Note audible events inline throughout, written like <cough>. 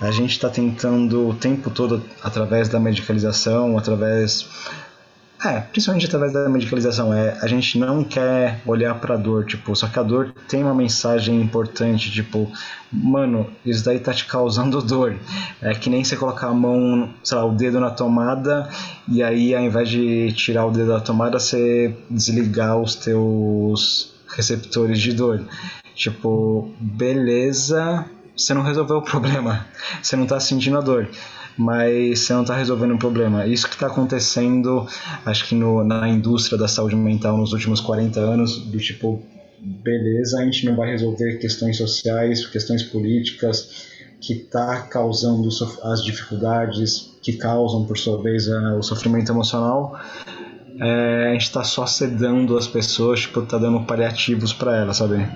A gente está tentando o tempo todo, através da medicalização, através é, principalmente através da medicalização. É, a gente não quer olhar pra dor, tipo, só que a dor tem uma mensagem importante, tipo, mano, isso daí tá te causando <laughs> dor. É que nem você colocar a mão, sei lá, o dedo na tomada e aí ao invés de tirar o dedo da tomada, você desligar os teus receptores de dor. Tipo, beleza, você não resolveu o problema. Você não tá sentindo a dor mas você não está resolvendo o problema. Isso que está acontecendo, acho que no, na indústria da saúde mental nos últimos 40 anos, do tipo, beleza, a gente não vai resolver questões sociais, questões políticas, que está causando as dificuldades que causam, por sua vez, o sofrimento emocional. É, a gente está só sedando as pessoas, tipo, tá dando paliativos para elas, sabe?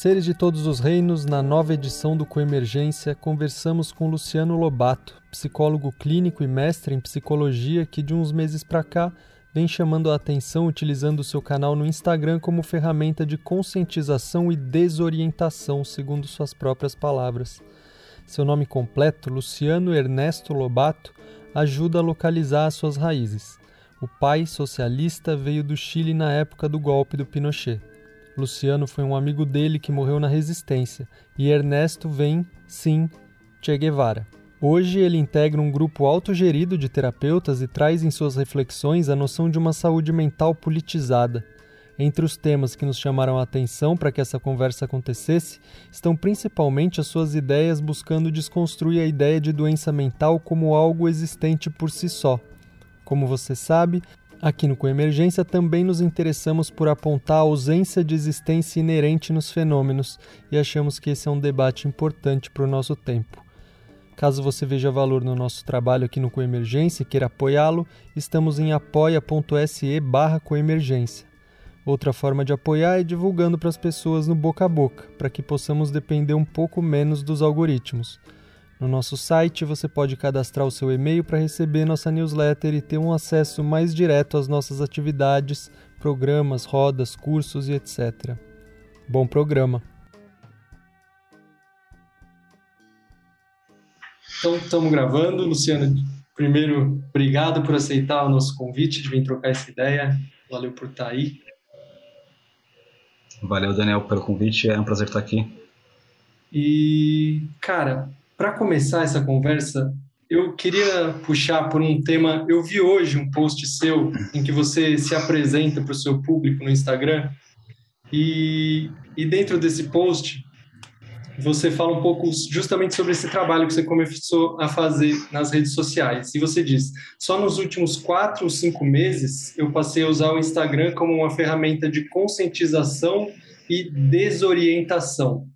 Seres de todos os reinos, na nova edição do Coemergência, conversamos com Luciano Lobato, psicólogo clínico e mestre em psicologia que de uns meses para cá vem chamando a atenção utilizando seu canal no Instagram como ferramenta de conscientização e desorientação, segundo suas próprias palavras. Seu nome completo, Luciano Ernesto Lobato, ajuda a localizar as suas raízes. O pai socialista veio do Chile na época do golpe do Pinochet. Luciano foi um amigo dele que morreu na resistência, e Ernesto vem, sim, Che Guevara. Hoje ele integra um grupo autogerido de terapeutas e traz em suas reflexões a noção de uma saúde mental politizada. Entre os temas que nos chamaram a atenção para que essa conversa acontecesse estão principalmente as suas ideias buscando desconstruir a ideia de doença mental como algo existente por si só. Como você sabe, Aqui no Coemergência também nos interessamos por apontar a ausência de existência inerente nos fenômenos e achamos que esse é um debate importante para o nosso tempo. Caso você veja valor no nosso trabalho aqui no Coemergência e queira apoiá-lo, estamos em apoia.se barra coemergência. Outra forma de apoiar é divulgando para as pessoas no boca a boca, para que possamos depender um pouco menos dos algoritmos. No nosso site você pode cadastrar o seu e-mail para receber nossa newsletter e ter um acesso mais direto às nossas atividades, programas, rodas, cursos e etc. Bom programa! Então, estamos gravando. Luciano, primeiro, obrigado por aceitar o nosso convite de vir trocar essa ideia. Valeu por estar aí. Valeu, Daniel, pelo convite. É um prazer estar aqui. E, cara, para começar essa conversa, eu queria puxar por um tema. Eu vi hoje um post seu em que você se apresenta para o seu público no Instagram e, e dentro desse post você fala um pouco justamente sobre esse trabalho que você começou a fazer nas redes sociais. E você diz: só nos últimos quatro ou cinco meses eu passei a usar o Instagram como uma ferramenta de conscientização e desorientação.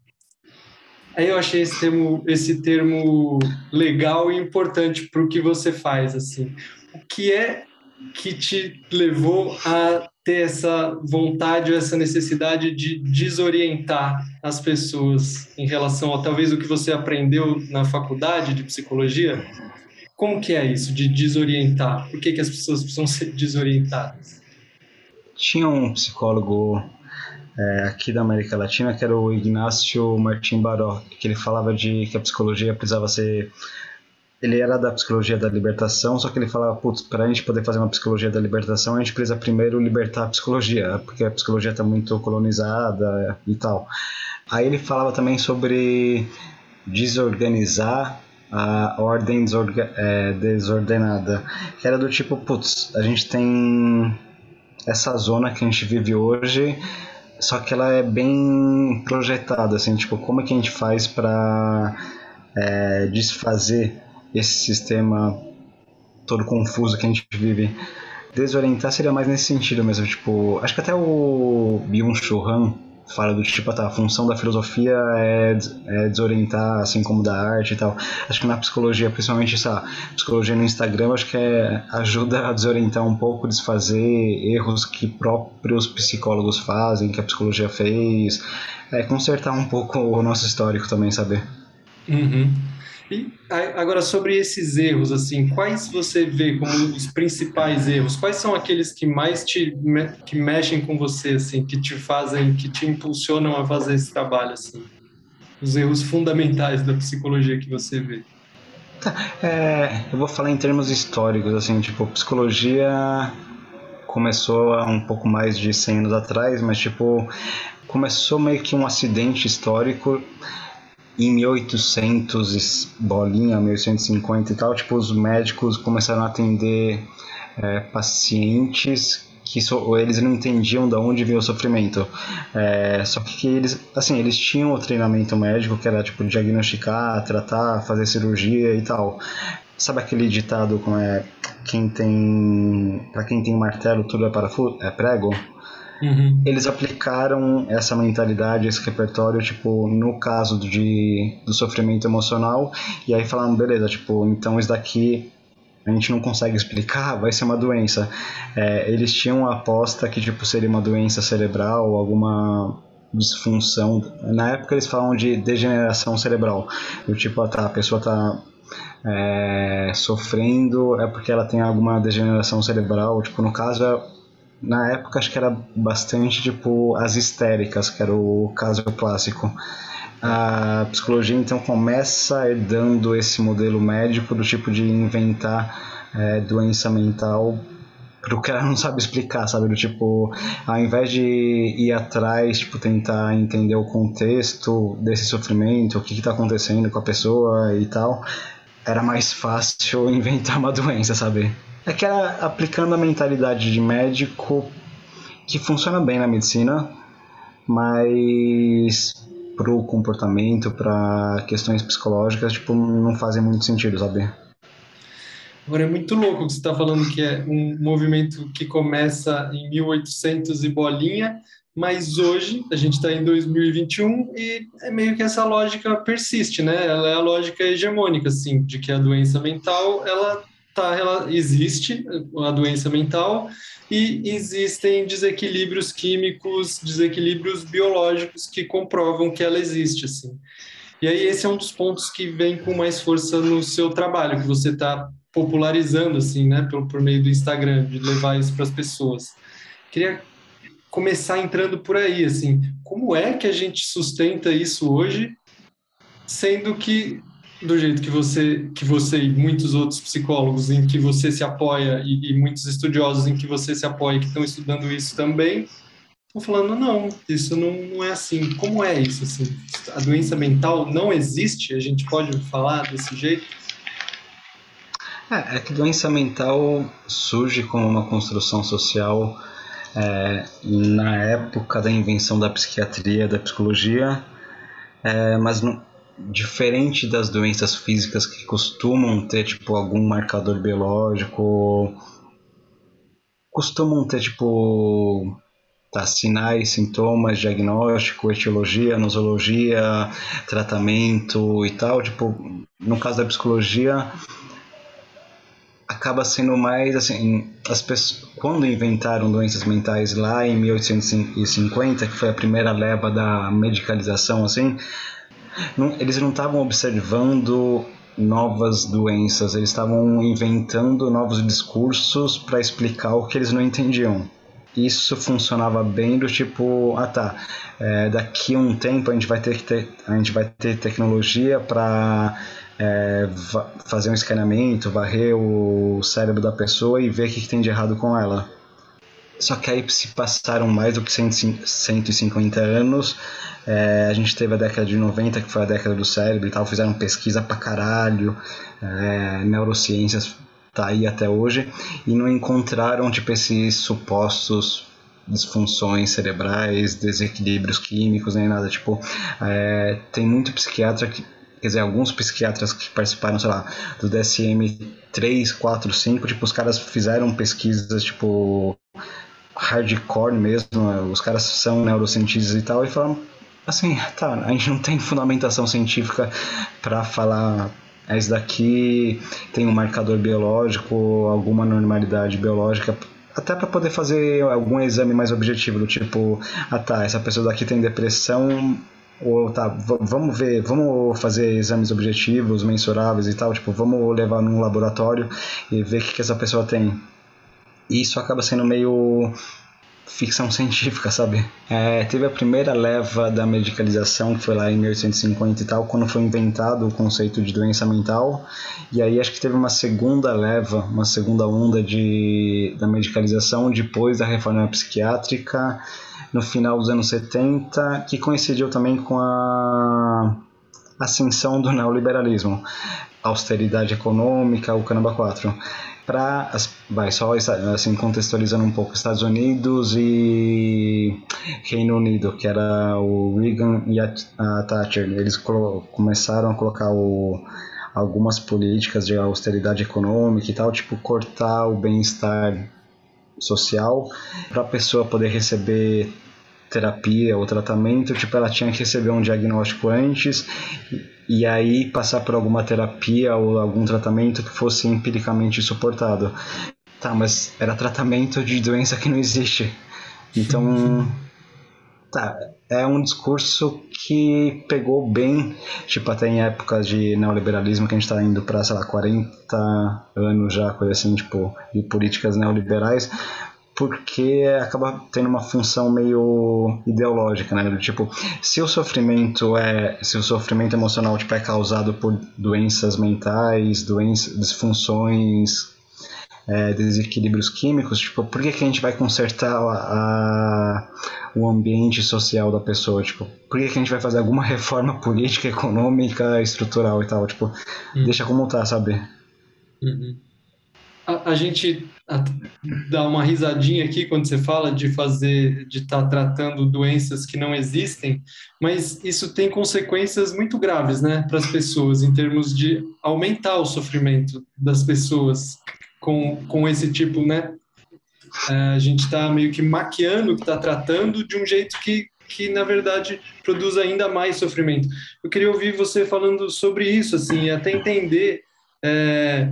Aí eu achei esse termo, esse termo legal e importante para o que você faz, assim. O que é que te levou a ter essa vontade ou essa necessidade de desorientar as pessoas em relação a talvez o que você aprendeu na faculdade de psicologia? Como que é isso de desorientar? Por que, que as pessoas precisam ser desorientadas? Tinha um psicólogo é, aqui da América Latina, que era o Ignacio Martin Baró, que ele falava de que a psicologia precisava ser ele era da psicologia da libertação, só que ele falava, putz, para a gente poder fazer uma psicologia da libertação, a gente precisa primeiro libertar a psicologia, porque a psicologia está muito colonizada e tal. Aí ele falava também sobre desorganizar a ordem é, desordenada, que era do tipo, putz, a gente tem essa zona que a gente vive hoje, só que ela é bem projetada, assim, tipo, como é que a gente faz para é, desfazer esse sistema todo confuso que a gente vive? Desorientar seria mais nesse sentido mesmo, tipo, acho que até o Byung-Chul Han fala do tipo, tá, a função da filosofia é, é, desorientar, assim como da arte e tal. Acho que na psicologia, principalmente essa psicologia no Instagram, acho que é, ajuda a desorientar um pouco, desfazer erros que próprios psicólogos fazem, que a psicologia fez, é consertar um pouco o nosso histórico também, saber. Uhum. E agora sobre esses erros, assim, quais você vê como os principais erros? Quais são aqueles que mais te que mexem com você, assim, que te fazem, que te impulsionam a fazer esse trabalho, assim? Os erros fundamentais da psicologia que você vê? É, eu vou falar em termos históricos, assim, tipo, psicologia começou há um pouco mais de 100 anos atrás, mas, tipo, começou meio que um acidente histórico em 1800 bolinha, 1850 e tal, tipo, os médicos começaram a atender é, pacientes que so, eles não entendiam de onde vinha o sofrimento. É, só que eles, assim, eles tinham o treinamento médico que era tipo diagnosticar, tratar, fazer cirurgia e tal. Sabe aquele ditado como é quem tem para quem tem martelo tudo é parafuso, é prego? Uhum. Eles aplicaram essa mentalidade, esse repertório, tipo, no caso de, do sofrimento emocional, e aí falaram, beleza, tipo, então isso daqui a gente não consegue explicar, vai ser uma doença. É, eles tinham a aposta que, tipo, seria uma doença cerebral, alguma disfunção. Na época eles falam de degeneração cerebral. Do tipo, ah, tá, a pessoa tá é, sofrendo é porque ela tem alguma degeneração cerebral. Tipo, no caso, na época acho que era bastante tipo as histéricas, que era o caso clássico. A psicologia então começa herdando esse modelo médico do tipo de inventar é, doença mental para o que ela não sabe explicar, sabe? Do tipo, ao invés de ir atrás, tipo, tentar entender o contexto desse sofrimento, o que está acontecendo com a pessoa e tal, era mais fácil <laughs> inventar uma doença, sabe? É que era aplicando a mentalidade de médico que funciona bem na medicina, mas pro comportamento, para questões psicológicas, tipo, não fazem muito sentido, sabe? Agora é muito louco que você está falando que é um movimento que começa em 1800 e bolinha, mas hoje a gente está em 2021 e é meio que essa lógica persiste, né? Ela é a lógica hegemônica, assim, de que a doença mental ela tá, ela existe a doença mental e existem desequilíbrios químicos, desequilíbrios biológicos que comprovam que ela existe, assim. E aí esse é um dos pontos que vem com mais força no seu trabalho, que você está popularizando, assim, né, por, por meio do Instagram, de levar isso para as pessoas. Queria começar entrando por aí, assim, como é que a gente sustenta isso hoje, sendo que do jeito que você, que você e muitos outros psicólogos em que você se apoia e, e muitos estudiosos em que você se apoia que estão estudando isso também estão falando não, isso não, não é assim. Como é isso assim? A doença mental não existe? A gente pode falar desse jeito? É, é que doença mental surge como uma construção social é, na época da invenção da psiquiatria, da psicologia, é, mas não, diferente das doenças físicas que costumam ter tipo algum marcador biológico, costumam ter tipo tá, sinais, sintomas, diagnóstico, etiologia, nosologia, tratamento e tal, tipo, no caso da psicologia acaba sendo mais assim, as pessoas quando inventaram doenças mentais lá em 1850, que foi a primeira leva da medicalização assim, não, eles não estavam observando novas doenças, eles estavam inventando novos discursos para explicar o que eles não entendiam. Isso funcionava bem do tipo, ah tá, é, daqui a um tempo a gente vai ter, ter, a gente vai ter tecnologia para é, fazer um escaneamento, varrer o cérebro da pessoa e ver o que tem de errado com ela. Só que aí se passaram mais do que 150 anos, é, a gente teve a década de 90, que foi a década do cérebro e tal, fizeram pesquisa pra caralho, é, neurociências tá aí até hoje, e não encontraram tipo esses supostos disfunções cerebrais, desequilíbrios químicos, nem nada. Tipo, é, tem muito psiquiatra que quer dizer, alguns psiquiatras que participaram, sei lá, do DSM 3, 4, 5, tipo, os caras fizeram pesquisas, tipo, hardcore mesmo, os caras são neurocientistas e tal, e falaram, Assim, <laughs> tá, a gente não tem fundamentação científica para falar isso daqui tem um marcador biológico, alguma normalidade biológica, até para poder fazer algum exame mais objetivo, do tipo, ah tá, essa pessoa daqui tem depressão, ou tá, vamos ver, vamos fazer exames objetivos, mensuráveis e tal, tipo, vamos levar num laboratório e ver o que, que essa pessoa tem. E isso acaba sendo meio ficção <laughs> científica, sabe? É, teve a primeira leva da medicalização, que foi lá em 1850 e tal, quando foi inventado o conceito de doença mental. E aí acho que teve uma segunda leva, uma segunda onda de, da medicalização depois da reforma psiquiátrica, no final dos anos 70, que coincidiu também com a ascensão do neoliberalismo. Austeridade econômica, o Canamba 4 para vai só assim contextualizando um pouco Estados Unidos e Reino Unido que era o Reagan e a, a Thatcher eles começaram a colocar o, algumas políticas de austeridade econômica e tal tipo cortar o bem-estar social para a pessoa poder receber terapia ou tratamento, tipo, ela tinha que receber um diagnóstico antes aí passar por alguma terapia ou algum tratamento que fosse empiricamente suportado. Tá, mas era tratamento de doença que não existe. Então, tá, é um discurso que pegou bem, tipo, até em épocas de neoliberalismo que a gente está indo para, sei lá, 40 anos já, coisa assim, tipo, de políticas neoliberais, porque acaba tendo uma função meio ideológica, né? Tipo, se o sofrimento é, se o sofrimento emocional tipo, é causado por doenças mentais, doenças, disfunções, é, desequilíbrios químicos, tipo, por que, que a gente vai consertar a, a, o ambiente social da pessoa? Tipo, por que, que a gente vai fazer alguma <laughs> reforma política, econômica, estrutural e tal? Tipo, hum. deixa como tá, sabe? Uhum a, a gente dá uma risadinha aqui quando você fala de fazer, de estar tá tratando doenças que não existem, mas isso tem consequências muito graves, né, para as pessoas, em termos de aumentar o sofrimento das pessoas com, com esse tipo, né? É, a gente está meio que maquiando que está tratando de um jeito que, que na verdade produz ainda mais sofrimento. Eu queria ouvir você falando sobre isso, assim, até entender é,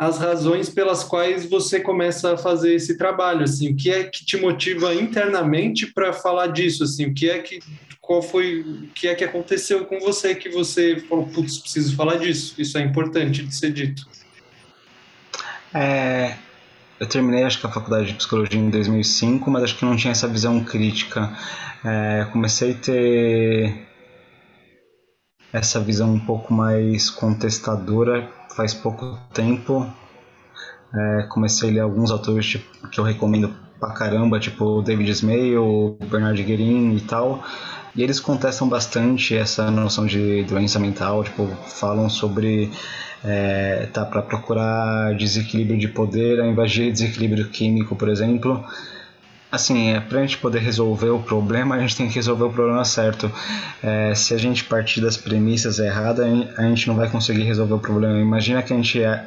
as razões pelas quais você começa a fazer esse trabalho, assim, o que é que te motiva internamente para falar disso, assim, o que é que qual foi, o que é que aconteceu com você que você falou, putz, preciso falar disso, isso é importante de ser dito. É, eu terminei acho que a faculdade de psicologia em 2005, mas acho que não tinha essa visão crítica. É, comecei a ter essa visão um pouco mais contestadora faz pouco tempo. É, comecei a ler alguns autores tipo, que eu recomendo pra caramba, tipo David Smale, Bernard Guerin e tal. E eles contestam bastante essa noção de doença mental, tipo, falam sobre é, tá para procurar desequilíbrio de poder ao invés de desequilíbrio químico, por exemplo assim, é, pra gente poder resolver o problema, a gente tem que resolver o problema certo. É, se a gente partir das premissas erradas, a gente não vai conseguir resolver o problema. Imagina que a gente é,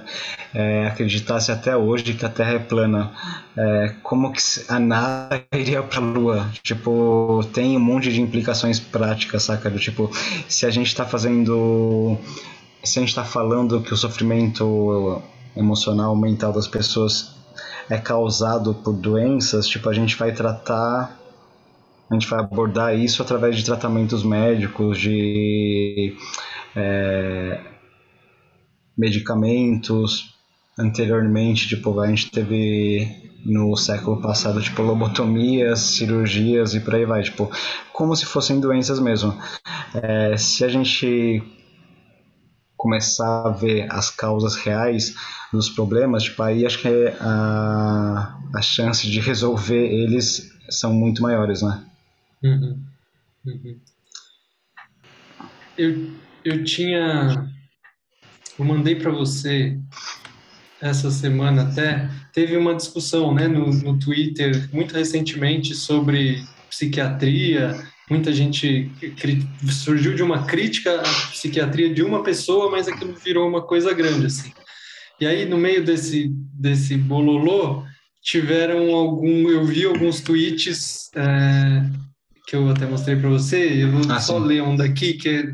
é, acreditasse até hoje que a Terra é plana. É, como que a NASA iria para a Lua? Tipo, tem um monte de implicações práticas, saca? Tipo, se a gente está fazendo... Se a gente está falando que o sofrimento emocional, mental das pessoas é causado por doenças, tipo, a gente vai tratar, a gente vai abordar isso através de tratamentos médicos, de é, medicamentos. Anteriormente, tipo, a gente teve no século passado, tipo, lobotomias, cirurgias e por aí vai, tipo, como se fossem doenças mesmo. É, se a gente começar a ver as causas reais dos problemas, tipo, aí acho que a, a chance de resolver eles são muito maiores, né? Uhum. Uhum. Eu, eu tinha. Eu mandei para você essa semana até. Teve uma discussão né, no, no Twitter muito recentemente sobre psiquiatria muita gente surgiu de uma crítica à psiquiatria de uma pessoa, mas aquilo virou uma coisa grande assim. E aí no meio desse desse bololô tiveram algum, eu vi alguns tweets é, que eu até mostrei para você. Eu vou ah, só sim. ler um daqui que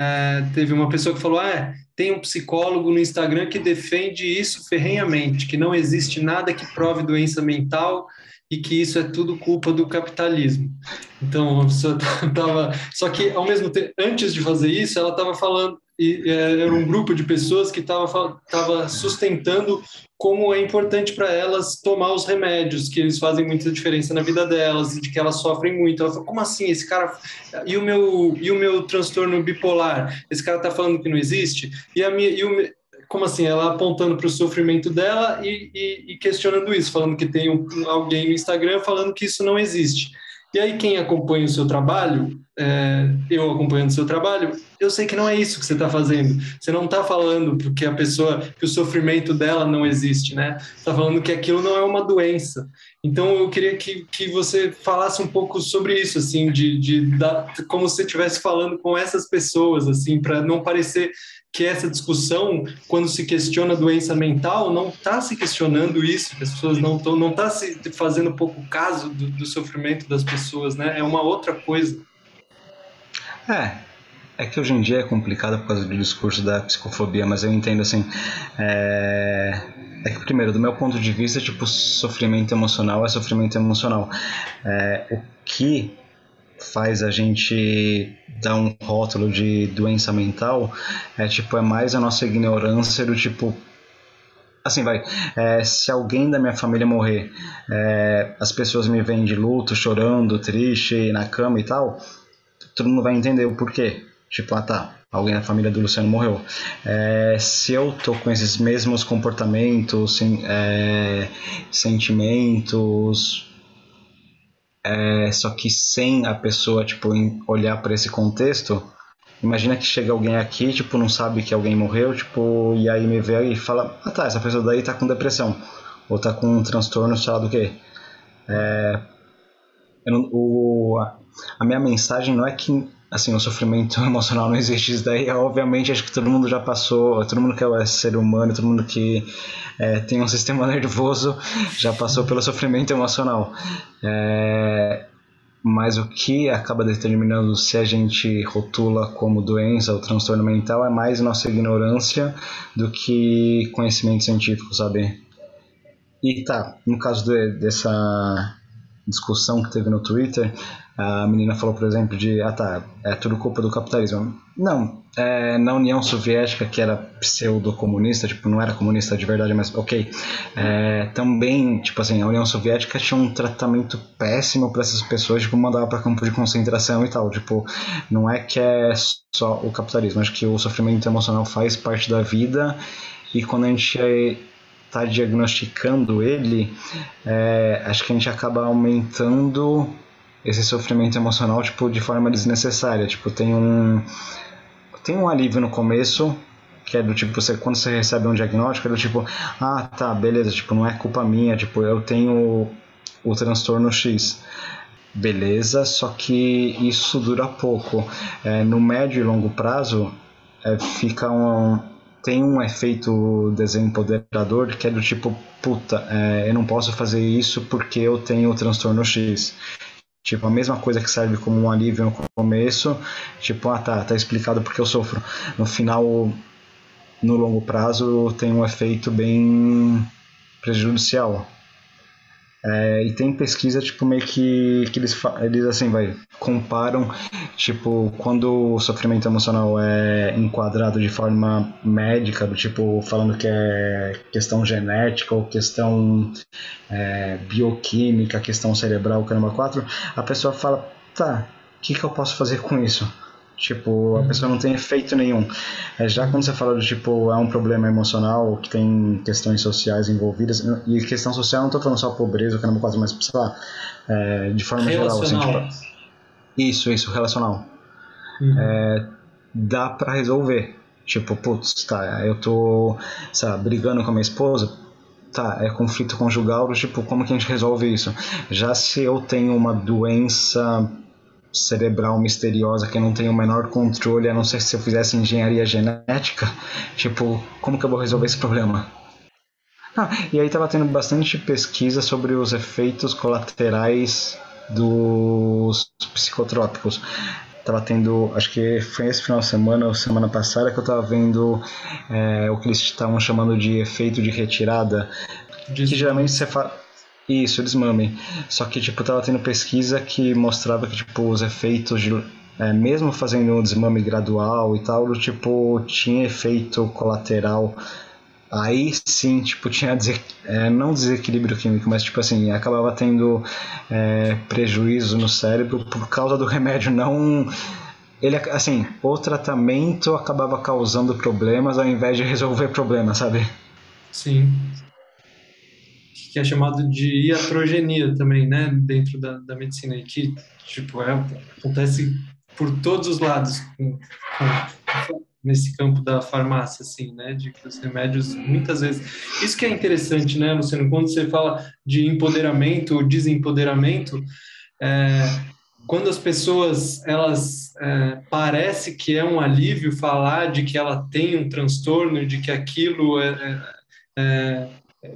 é, teve uma pessoa que falou: ah, tem um psicólogo no Instagram que defende isso ferrenhamente, que não existe nada que prove doença mental e que isso é tudo culpa do capitalismo. Então, a pessoa <laughs> tava, só que ao mesmo tempo, antes de fazer isso, ela estava falando e é, era um grupo de pessoas que estava tava sustentando como é importante para elas tomar os remédios, que eles fazem muita diferença na vida delas de que elas sofrem muito. Ela falou, como assim? Esse cara e o meu e o meu transtorno bipolar? Esse cara está falando que não existe? E a minha e o como assim? Ela apontando para o sofrimento dela e, e, e, questionando isso, falando que tem um, alguém no Instagram falando que isso não existe. E aí, quem acompanha o seu trabalho, é, eu acompanhando o seu trabalho, eu sei que não é isso que você está fazendo. Você não está falando porque a pessoa, que o sofrimento dela não existe, né? Está falando que aquilo não é uma doença. Então, eu queria que, que você falasse um pouco sobre isso, assim, de, de, de como se você estivesse falando com essas pessoas, assim, para não parecer que essa discussão, quando se questiona doença mental, não está se questionando isso, as pessoas não estão, não está se fazendo pouco caso do, do, sofrimento das pessoas, né? É uma outra coisa. É, é que hoje em dia é complicado por causa do discurso da psicofobia, mas eu entendo assim, é, é que primeiro, do meu ponto de vista, tipo, sofrimento emocional é sofrimento emocional. É, o que faz a gente dar um rótulo de doença mental é tipo é mais a nossa ignorância do tipo assim vai é, se alguém da minha família morrer é, as pessoas me veem de luto chorando triste na cama e tal todo mundo vai entender o porquê tipo ah tá alguém da família do Luciano morreu. É, se eu tô com esses mesmos comportamentos é, sentimentos é, só que sem a pessoa tipo olhar para esse contexto imagina que chega alguém aqui tipo não sabe que alguém morreu tipo e aí me vê e fala ah tá essa pessoa daí tá com depressão ou tá com um transtorno sei lá do que é, não, o, a minha mensagem não é que assim, o sofrimento <laughs> emocional não existe. Isso daí, obviamente, acho que todo mundo já passou, todo mundo que é ser humano, todo mundo que é, tem um <laughs> sistema nervoso já passou pelo sofrimento emocional. É, mas o que acaba determinando se a gente rotula como doença ou transtorno mental é mais nossa ignorância do que conhecimento científico, sabe? E tá, no caso de, dessa discussão que teve no Twitter, a menina falou, por exemplo, de ah tá, é tudo culpa do capitalismo. Não, é, na União Soviética, que era pseudo-comunista, tipo, não era comunista de verdade, mas ok, é, também, tipo assim, a União Soviética tinha um tratamento péssimo para essas pessoas, tipo, mandava para campo de concentração e tal, tipo, não é que é só o capitalismo, acho que o sofrimento emocional faz parte da vida e quando a gente está diagnosticando ele, é, acho que a gente acaba aumentando esse sofrimento emocional tipo de forma desnecessária. Tipo tem um tem um alívio no começo que é do tipo você quando você recebe um diagnóstico é do tipo ah tá beleza tipo não é culpa minha tipo eu tenho o transtorno X. Beleza só que isso dura pouco. É, no médio e longo prazo é, fica um tem um efeito desempoderador que é do tipo puta é, eu não posso fazer isso porque eu tenho o transtorno X Tipo, a mesma coisa que serve como um alívio no começo, tipo, ah tá, tá explicado porque eu sofro. No final, no longo prazo, tem um efeito bem prejudicial. É, e tem pesquisa, tipo, meio que, que eles, eles, assim, vai, comparam, tipo, quando o sofrimento emocional é enquadrado de forma médica, tipo, falando que é questão genética ou questão é, bioquímica, questão cerebral, caramba, 4, a pessoa fala, tá, o que, que eu posso fazer com isso? Tipo, a uhum. pessoa não tem efeito nenhum. É, já quando você fala do tipo, é um problema emocional, que tem questões sociais envolvidas, e questão social não estou falando só pobreza, que não quase, mas sei lá, é, de forma geral. Assim, tipo, isso, isso, relacional. Uhum. É, dá para resolver. Tipo, putz, tá, eu tô, sabe, brigando com a minha esposa, tá, é conflito conjugal, tipo, como que a gente resolve isso? Já se eu tenho uma doença cerebral misteriosa que eu não tenho o menor controle, a não ser se eu fizesse engenharia genética, tipo, como que eu vou resolver esse problema? Ah, e aí tava tendo bastante pesquisa sobre os efeitos colaterais dos psicotrópicos. Tava tendo, acho que foi esse final de semana ou semana passada que eu tava vendo é, o que eles estavam chamando de efeito de retirada. Que geralmente você fala Isso, desmame. Só que, tipo, tava tendo pesquisa que mostrava que, tipo, os efeitos de. É, mesmo fazendo um desmame gradual e tal, tipo, tinha efeito colateral. Aí sim, tipo, tinha é, não desequilíbrio químico, mas tipo assim, acabava tendo é, prejuízo no cérebro por causa do remédio não ele assim, o tratamento acabava causando problemas ao invés de resolver problemas, sabe? Sim que é chamado de iatrogenia também, né, dentro da, da medicina, e que, tipo, é, acontece por todos os lados com, com, nesse campo da farmácia, assim, né, de que os remédios, muitas vezes... Isso que é interessante, né, Luciano, quando você fala de empoderamento ou desempoderamento, é, quando as pessoas, elas, é, parece que é um alívio falar de que ela tem um transtorno, de que aquilo é, é, é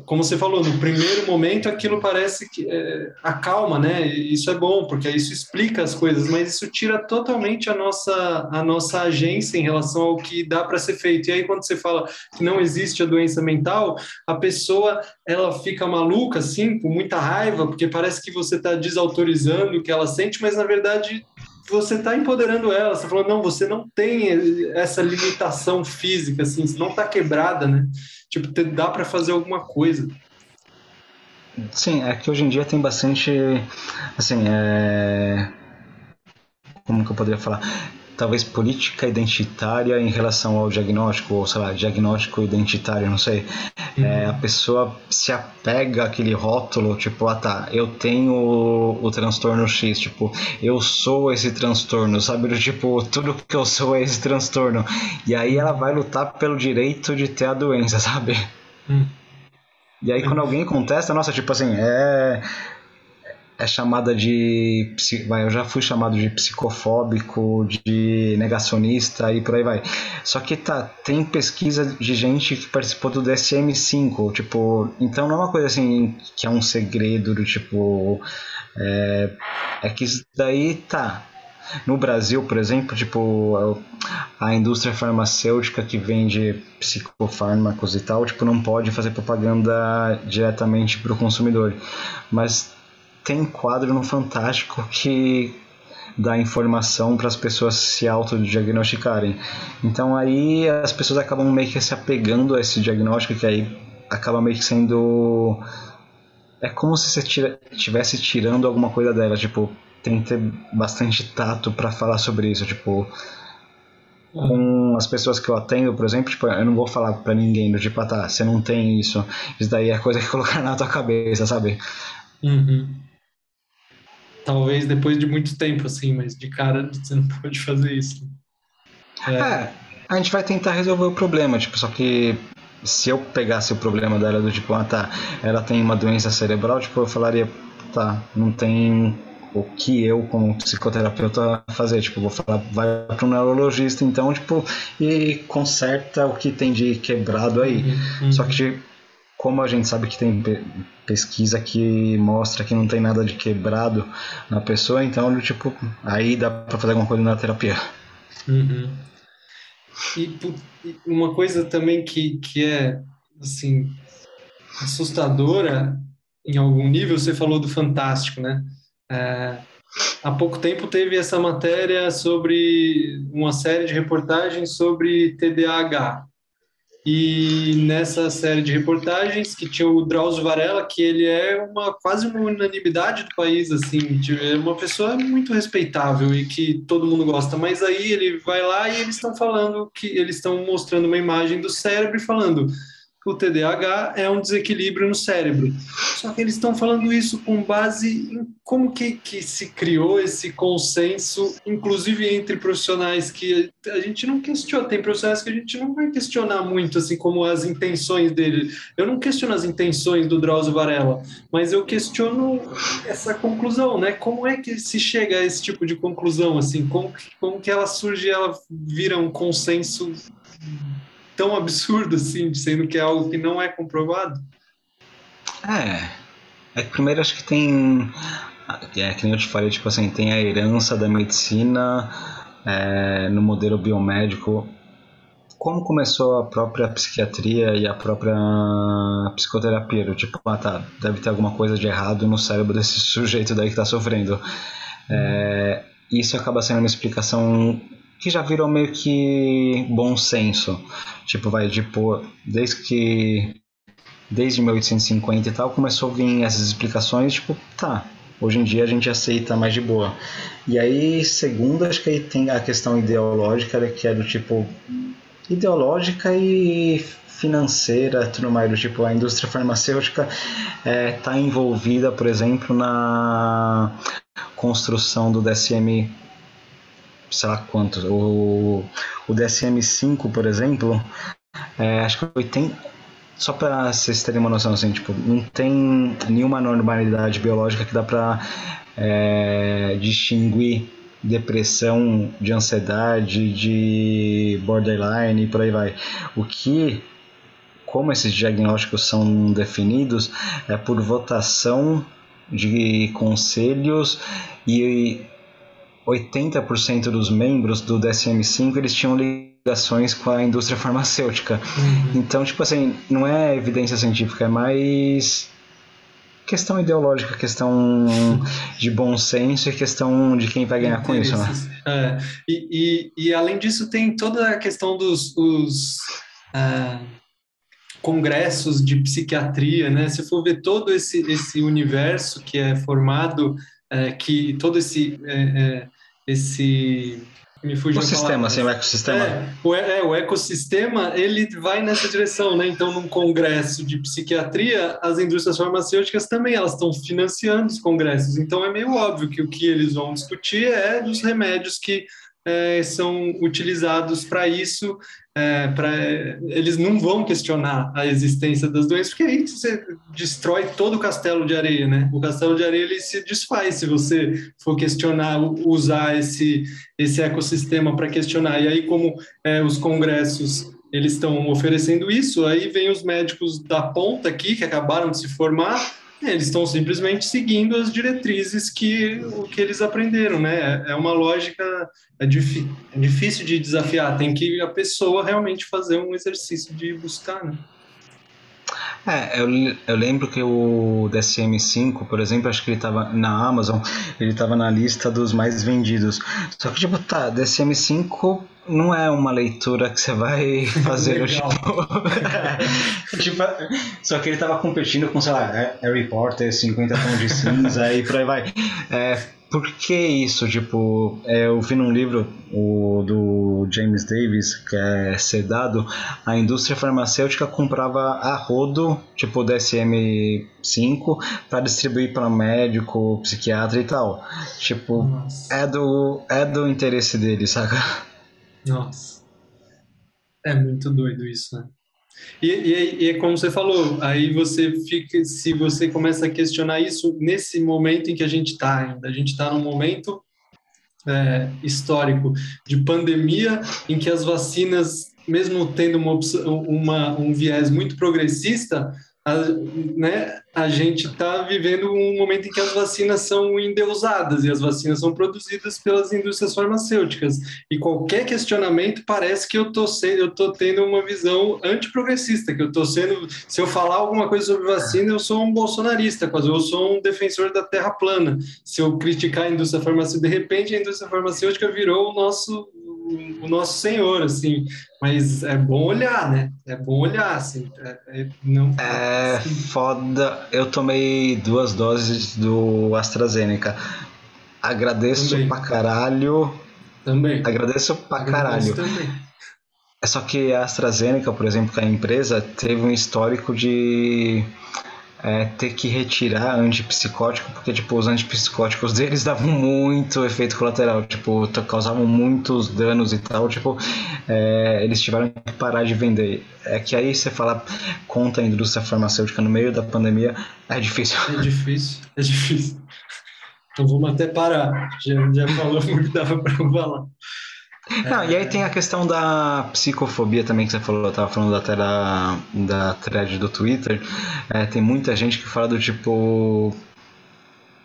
como você falou, no primeiro momento aquilo parece que é, acalma, né? Isso é bom, porque isso explica as coisas, mas isso tira totalmente a nossa, a nossa agência em relação ao que dá para ser feito. E aí, quando você fala que não existe a doença mental, a pessoa ela fica maluca, assim, com muita raiva, porque parece que você está desautorizando o que ela sente, mas na verdade você está empoderando ela, você falou, não, você não tem essa limitação física, assim, você não está quebrada, né? Tipo, dá para fazer alguma coisa. Sim, é que hoje em dia tem bastante, assim, é... como que eu poderia falar? Talvez política identitária em relação ao diagnóstico, ou sei lá, diagnóstico identitário, não sei. Uhum. É, a pessoa se apega àquele rótulo, tipo, ah tá, eu tenho o, o, transtorno X, tipo, eu sou esse transtorno, sabe? Tipo, tudo que eu sou é esse transtorno. E aí ela vai lutar pelo direito de ter a doença, <laughs> sabe? Uhum. E aí quando alguém contesta, nossa, tipo assim, é é chamada de. Vai, eu já fui chamado de psicofóbico, de negacionista e por aí vai. Só que tá, tem pesquisa de gente que participou do DSM-5, tipo. Então não é uma coisa assim que é um segredo do tipo. É, é que isso daí tá. No Brasil, por exemplo, tipo, a indústria farmacêutica que vende psicofármacos e tal, tipo, não pode fazer propaganda diretamente para o consumidor. Mas tem quadro no Fantástico que dá informação para as pessoas se autodiagnosticarem. Então aí as pessoas acabam meio que se apegando a esse diagnóstico que aí acaba meio que sendo é como se você tira, tivesse tirando alguma coisa dela, tipo, tem que ter bastante tato para falar sobre isso, tipo, com as pessoas que eu atendo, por exemplo, tipo, eu não vou falar para ninguém do tipo, ah, tá, você não tem isso, isso daí é coisa que colocar na tua cabeça, sabe? Uhum talvez depois de muito tempo, assim, mas de cara <laughs> você não pode fazer isso. É. é, a gente vai tentar resolver o problema, tipo, só que se eu pegasse o problema dela do tipo, ah tá, ela tem uma doença cerebral, tipo, eu falaria, tá, não tem o que eu como psicoterapeuta fazer, tipo, vou falar, vai para um neurologista então, tipo, e conserta o que tem de quebrado aí. Uhum. Só que como a gente sabe que tem pesquisa que mostra que não tem nada de quebrado na pessoa, então, tipo, aí dá para fazer alguma coisa na terapia. Uhum. E uma coisa também que, que é, assim, assustadora em algum nível, você falou do Fantástico, né? É, há pouco tempo teve essa matéria sobre uma série de reportagens sobre TDAH. E nessa série de reportagens que tinha o Drauzio Varela, que ele é uma quase uma unanimidade do país, assim, é uma pessoa muito respeitável e que todo mundo gosta. Mas aí ele vai lá e eles estão falando que eles estão mostrando uma imagem do cérebro e falando o TDAH é um desequilíbrio no cérebro. Só que eles estão falando isso com base em como que, que se criou esse consenso, inclusive entre profissionais que a gente não questiona. Tem profissionais que a gente não vai questionar muito, assim como as intenções dele. Eu não questiono as intenções do Drauzio Varela, mas eu questiono essa conclusão, né? Como é que se chega a esse tipo de conclusão, assim? Como, como que ela surge, ela vira um consenso tão absurdo assim, sendo que é algo que não é comprovado? É. É que primeiro acho que tem. É que nem eu te falei, tipo assim, tem a herança da medicina é, no modelo biomédico como começou a própria psiquiatria e a própria psicoterapia? Tipo, ah tá, deve ter alguma coisa de errado no cérebro desse <laughs> sujeito daí que tá sofrendo. É, isso acaba sendo uma explicação que já virou meio que bom senso. Tipo, vai, tipo, desde que. Desde 1850 e tal, começou a vir essas explicações, tipo, tá, hoje em dia a gente aceita mais de boa. E aí, segundo, acho que aí tem a questão ideológica, né, que é do tipo. ideológica e financeira, tudo mais, do tipo, a indústria farmacêutica está é, tá envolvida, por exemplo, na construção do DSM sei lá quantos. O, o DSM-5, por exemplo, é, acho que 80. Só para vocês terem uma noção, assim, tipo, não tem nenhuma normalidade biológica que dá para é, distinguir depressão de ansiedade, de borderline e por aí vai. O que, como esses diagnósticos são definidos, é por votação de conselhos e 80% dos membros do DSM-5 eles tinham ligações com a indústria farmacêutica. Uhum. Então, tipo assim, não é evidência científica, é mais questão ideológica, questão <laughs> de bom senso e questão de quem vai ganhar com isso, né? É. E, e, e, além disso tem toda a questão dos os, uh, congressos de psiquiatria, né? Se for ver todo esse, esse universo que é formado, é, que todo esse é, esse me fugiu o sistema, assim, o ecossistema. É o, é, o ecossistema, ele vai nessa direção, né? Então, num congresso de psiquiatria, as indústrias farmacêuticas também, elas estão financiando os congressos. Então, é meio óbvio que o que eles vão discutir é dos remédios que é, são utilizados para isso, é, pra, eles não vão questionar a existência das doenças, porque aí você destrói todo o castelo de areia, né? O castelo de areia ele se desfaz se você for questionar, usar esse, esse ecossistema para questionar. E aí, como é, os congressos eles estão oferecendo isso, aí vem os médicos da ponta aqui, que acabaram de se formar, eles estão simplesmente seguindo as diretrizes que que eles aprenderam, né? É uma lógica é, é difícil de desafiar. Tem que a pessoa realmente fazer um exercício de buscar, né? É, eu, eu lembro que o DSM-5, por exemplo, acho que ele estava na Amazon, ele estava na lista dos mais vendidos. Só que, tipo, tá, DSM-5 não é uma leitura que você vai <laughs> fazer tipo, <laughs> tipo, só que ele tava competindo com, sei lá, Harry Potter, 50 tons de cinza e por aí vai. É, por que isso? Tipo, é, eu vi num livro o, do James Davis, que é Sedado, a indústria farmacêutica comprava a rodo, tipo DSM-5, para distribuir para médico, psiquiatra e tal. Tipo, é do, é do interesse dele, saca? Nossa. É muito doido isso, né? E, e, e, é como você falou, aí você fica, se você começa a questionar isso nesse momento em que a gente está ainda, a gente está num momento é, histórico de pandemia em que as vacinas, mesmo tendo uma, uma, um viés muito progressista, a, né, a gente está vivendo um momento em que as vacinas são endeusadas e as vacinas são produzidas pelas indústrias farmacêuticas. E qualquer questionamento parece que eu tô sendo, eu tô tendo uma visão antiprogressista, que eu tô sendo, se eu falar alguma coisa sobre vacina, eu sou um bolsonarista, quase eu sou um defensor da terra plana. Se eu criticar a indústria farmacêutica, de repente a indústria farmacêutica virou o nosso o nosso Senhor, assim. Mas é bom olhar, né? É bom olhar, assim. É, é não, é assim. foda. Eu tomei duas doses do AstraZeneca. Agradeço também. pra caralho. Também. Agradeço pra Agradeço caralho. Também. É só que a AstraZeneca, por exemplo, que é a empresa, teve um histórico de é, ter que retirar antipsicótico, porque tipo, os antipsicóticos deles davam muito efeito colateral, tipo, causavam muitos danos e tal, tipo, é, eles tiveram que parar de vender. É que aí você fala contra a indústria farmacêutica no meio da pandemia, é difícil. É difícil, é difícil. Então vamos até parar. Já, já falou <laughs> o que dava para falar. Não, é, e aí tem a questão da psicofobia também que você falou, eu tava falando até da, da thread do Twitter. É, tem muita gente que fala do tipo.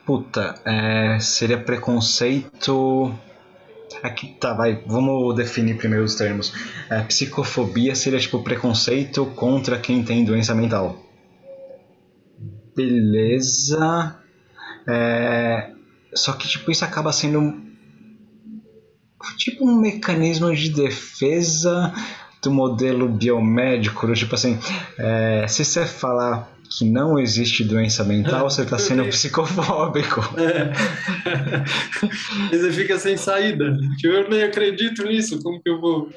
Puta, é, seria preconceito Aqui, tá, vai, vamos definir primeiro os termos. É, psicofobia seria tipo preconceito contra quem tem doença mental. Beleza. É, só que tipo isso acaba sendo tipo um mecanismo de defesa do modelo biomédico, tipo assim, é, se você falar que não existe doença mental, você <laughs> está sendo psicofóbico. É. <laughs> você fica sem saída. Tipo, eu nem acredito nisso, como que eu vou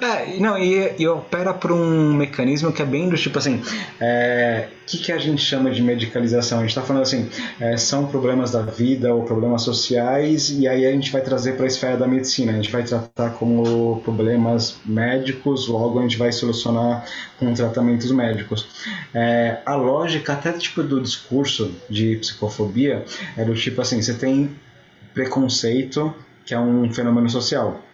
é, não, e, e opera por um mecanismo que é bem do tipo assim: o é, que, que a gente chama de medicalização? A gente está falando assim, é, são problemas da vida ou problemas sociais, e aí a gente vai trazer para a esfera da medicina, a gente vai tratar como problemas médicos, logo a gente vai solucionar com tratamentos médicos. É, a lógica, até tipo do discurso de psicofobia, é do tipo assim: você tem preconceito, que é um fenômeno social.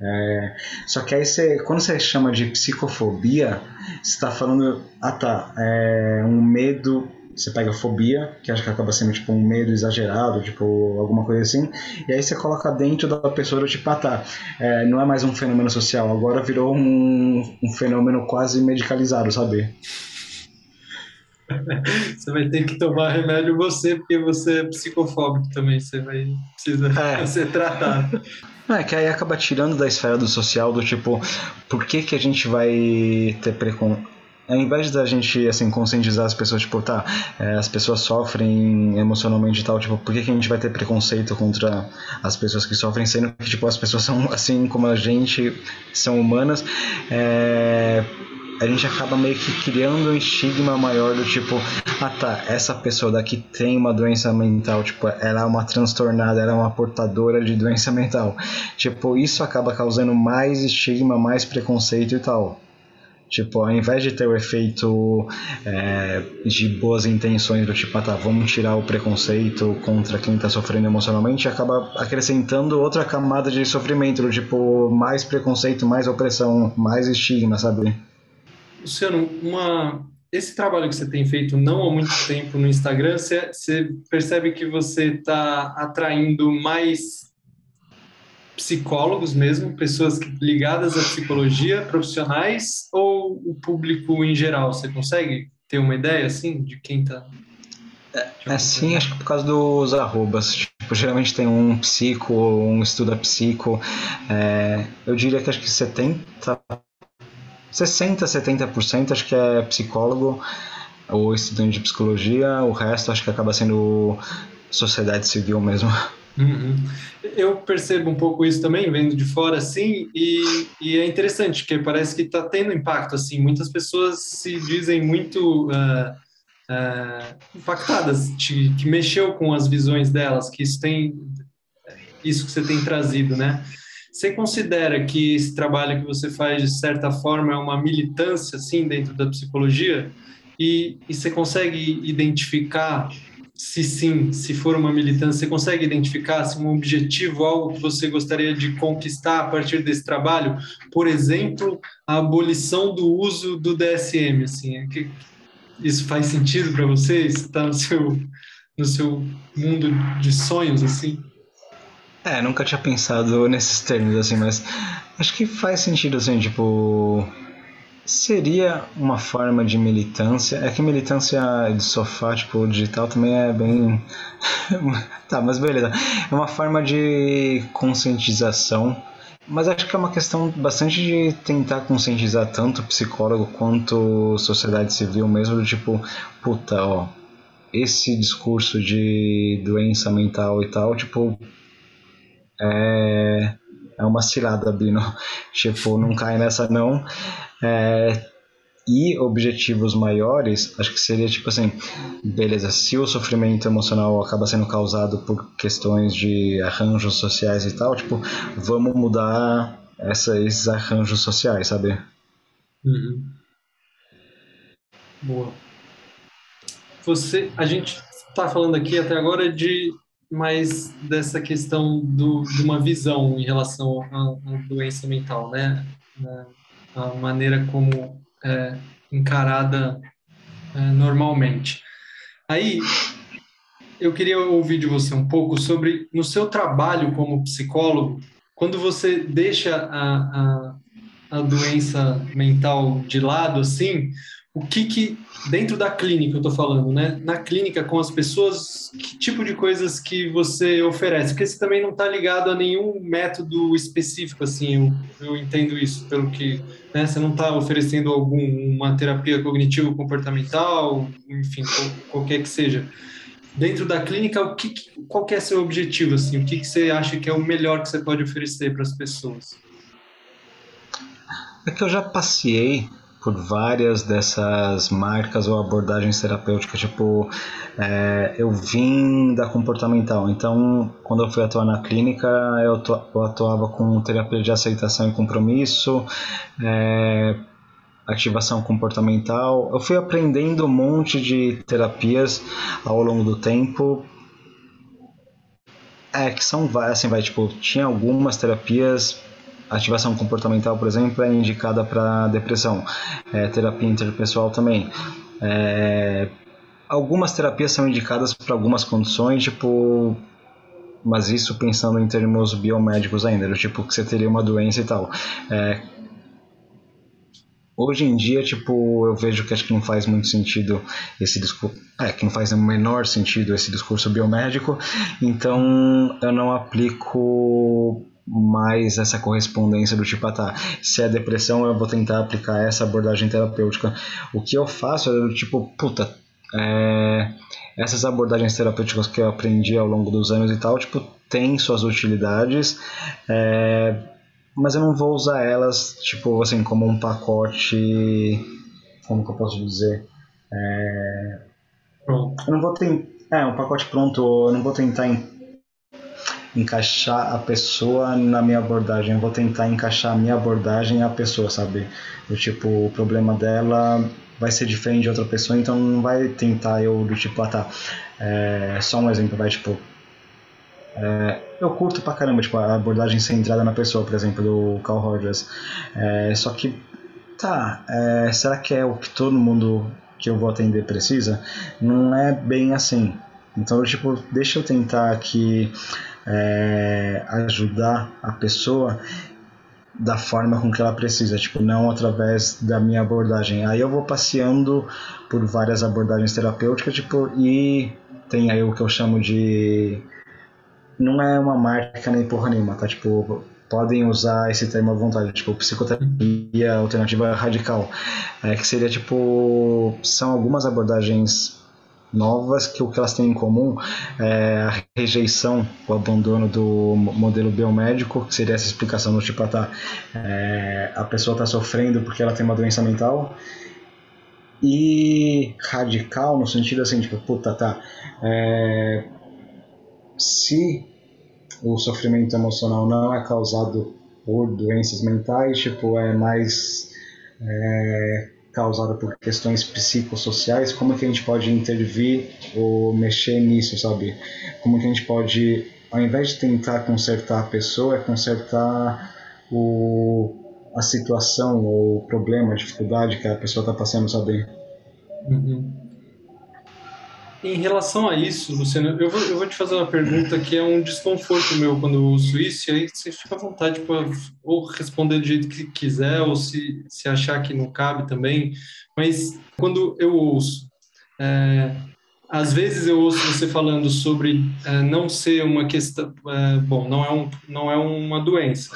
É, só que aí você, quando você chama de psicofobia, você está falando, ah tá, é um medo, você pega fobia, que acho que acaba sendo tipo um medo exagerado, tipo alguma coisa assim, e aí você coloca dentro da pessoa, tipo, ah tá, é, não é mais um fenômeno social, agora virou um, um fenômeno quase medicalizado, sabe? <laughs> Você vai ter que tomar remédio você, porque você é psicofóbico também, você vai precisar é. <laughs> ser tratado. É, que aí acaba tirando da esfera do social, do tipo, por que, que a gente vai ter preconceito? Ao invés da gente, assim, conscientizar as pessoas, tipo, tá, é, as pessoas sofrem emocionalmente e tal, tipo, por que, que a gente vai ter preconceito contra as pessoas que sofrem, sendo que, tipo, as pessoas são, assim como a gente, são humanas, é, a gente acaba meio que criando um estigma maior do tipo, ah tá, essa pessoa daqui tem uma doença mental, tipo, ela é uma transtornada, ela é uma portadora de doença mental. Tipo, isso acaba causando mais estigma, mais preconceito e tal. Tipo, ao invés de ter o efeito é, de boas intenções do tipo, ah tá, vamos tirar o preconceito contra quem tá sofrendo emocionalmente, acaba acrescentando outra camada de sofrimento, do tipo, mais preconceito, mais opressão, mais estigma, sabe? Luciano, uma, esse trabalho que você tem feito não há muito tempo no Instagram, você, você percebe que você está atraindo mais psicólogos mesmo, pessoas ligadas à psicologia, profissionais ou o público em geral? Você consegue ter uma ideia assim de quem está? É, é sim, acho que por causa dos arrobas. Tipo, geralmente tem um psico, um estuda psico. É, eu diria que acho que 70 60, 70% acho que é psicólogo ou estudante de psicologia, o resto acho que acaba sendo sociedade civil mesmo. Uhum. Eu percebo um pouco isso também, vendo de fora, assim, e, e é interessante, porque parece que está tendo impacto, assim, muitas pessoas se dizem muito uh, uh, impactadas, de, que mexeu com as visões delas, que isso tem, isso que você tem trazido, né? Você considera que esse trabalho que você faz, de certa forma, é uma militância, assim, dentro da psicologia? E, e você consegue identificar, se sim, se for uma militância, você consegue identificar se um objetivo, algo que você gostaria de conquistar a partir desse trabalho? Por exemplo, a abolição do uso do DSM, assim, é que, isso faz sentido para você? Está no seu, no seu mundo de sonhos, assim? É, nunca tinha pensado nesses termos, assim, mas acho que faz sentido, assim, tipo. Seria uma forma de militância. É que militância de sofá, tipo, digital também é bem. <laughs> tá, mas beleza. É uma forma de conscientização. Mas acho que é uma questão bastante de tentar conscientizar tanto psicólogo quanto sociedade civil mesmo, tipo, puta, ó, esse discurso de doença mental e tal, tipo, é, é uma cilada, Bino. <laughs> tipo, não cai nessa não. É, e objetivos maiores, acho que seria tipo assim, beleza, se o sofrimento emocional acaba sendo causado por questões de arranjos sociais e tal, tipo, vamos mudar essa, esses arranjos sociais, sabe? Uhum. Boa. Você, a gente está falando aqui até agora de mais dessa questão do, de uma visão em relação à, doença mental, né? A maneira como é encarada é, normalmente. Aí, eu queria ouvir de você um pouco sobre, no seu trabalho como psicólogo, quando você deixa a, a, a doença mental de lado, assim, o que que, dentro da clínica eu estou falando, né? Na clínica com as pessoas, que tipo de coisas que você oferece? Porque você também não está ligado a nenhum método específico, assim, eu, eu entendo isso, pelo que, né? Você não está oferecendo alguma terapia cognitivo-comportamental, enfim, qualquer que seja. Dentro da clínica, o que, qual que é seu objetivo, assim? O que, que você acha que é o melhor que você pode oferecer para as pessoas? É que eu já passei por várias dessas marcas ou abordagens terapêuticas. Tipo, é, eu vim da comportamental, então quando eu fui atuar na clínica, eu, eu atuava com terapia de aceitação e compromisso. É, ativação comportamental. Eu fui aprendendo um monte de terapias ao longo do tempo. É, que são várias, assim, vai, tipo, tinha algumas terapias ativação comportamental, por exemplo, é indicada para depressão. É, terapia interpessoal também. É, algumas terapias são indicadas para algumas condições, tipo mas isso pensando em termos biomédicos ainda, tipo que você teria uma doença e tal. É, hoje em dia, tipo, eu vejo que acho que não faz muito sentido esse discurso, é, que não faz o menor sentido esse discurso biomédico, então eu não aplico mais essa correspondência do tipo, ah tá, se é depressão eu vou tentar aplicar essa abordagem terapêutica. O que eu faço é do tipo, puta, é, essas abordagens terapêuticas que eu aprendi ao longo dos anos e tal, tipo, tem suas utilidades, é, mas eu não vou usar elas, tipo, assim, como um pacote, como que eu posso dizer? É, eu não vou ter, é, um pacote pronto, eu não vou tentar encaixar a pessoa na minha abordagem. Eu vou tentar encaixar a minha abordagem à pessoa, sabe? Do tipo, o problema dela vai ser diferente de outra pessoa, então não vai tentar eu do tipo, ah tá, é, só um exemplo, vai tipo, é, eu curto pra caramba tipo, a abordagem centrada na pessoa, por exemplo, do Carl Rogers. É, só que, tá, é, será que é o que todo mundo que eu vou atender precisa? Não é bem assim. Então, tipo, deixa eu tentar aqui é, ajudar a pessoa da forma com que ela precisa, tipo, não através da minha abordagem. Aí eu vou passeando por várias abordagens terapêuticas, tipo, e tem aí o que eu chamo de não é uma marca nem porra nenhuma, tá? Tipo, podem usar esse termo à vontade, tipo, psicoterapia alternativa radical, é, que seria tipo, são algumas abordagens novas que o que elas têm em comum é a rejeição, o abandono do modelo biomédico, que seria essa explicação do tipo, ah, tá, é, a pessoa está sofrendo porque ela tem uma doença mental, e radical no sentido assim, tipo, puta, tá, é, se o sofrimento emocional não é causado por doenças mentais, tipo, é mais é, causada por questões psicossociais, como é que a gente pode intervir ou mexer nisso, sabe? Como é que a gente pode, ao invés de tentar consertar a pessoa, é consertar o, a situação ou o problema, a dificuldade que a pessoa está passando, sabe? Uhum. Em relação a isso, Luciano, eu vou, eu vou te fazer uma pergunta que é um desconforto meu quando eu uso isso, e aí você fica à vontade para ou responder do jeito que quiser, ou se, se achar que não cabe também. Mas quando eu ouço, é, às vezes eu ouço você falando sobre é, não ser uma questão, é, bom, não é, um, não é uma doença,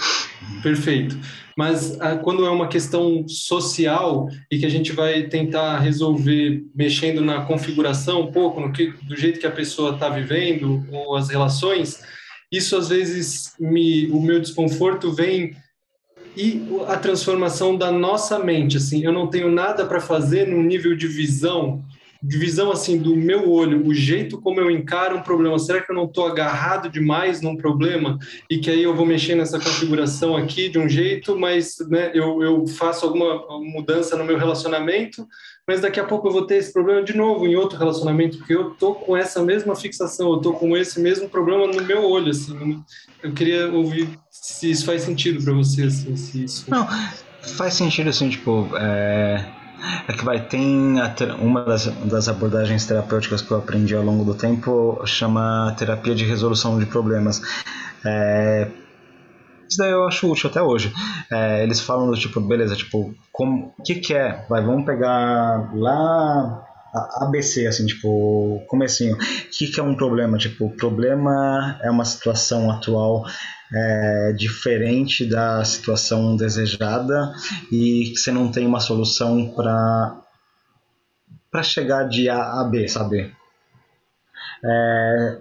perfeito. Mas ah, quando é uma questão social e que a gente vai tentar resolver mexendo na configuração um pouco, no que, do jeito que a pessoa está vivendo ou as relações, isso às vezes me, o meu desconforto vem e a transformação da nossa mente, assim, eu não tenho nada para fazer no nível de visão divisão assim do meu olho, o jeito como eu encaro um problema. Será que eu não estou agarrado demais num problema e que aí eu vou mexer nessa configuração aqui de um jeito, mas né, eu, eu faço alguma mudança no meu relacionamento, mas daqui a pouco eu vou ter esse problema de novo em outro relacionamento, porque eu tô com essa mesma fixação, eu tô com esse mesmo problema no meu olho, assim. Eu queria ouvir se isso faz sentido para você, assim, se isso... Não, faz sentido, assim, tipo, é É que vai, tem uma das, das abordagens terapêuticas que eu aprendi ao longo do tempo chama terapia de resolução de problemas. É, isso daí eu acho útil até hoje. É, eles falam do tipo, beleza, tipo, o que que é? Vai, vamos pegar lá ABC, assim, tipo, comecinho. O que, que é um problema? Tipo, problema é uma situação atual é, diferente da situação desejada e você não tem uma solução para para chegar de A a B, sabe? É,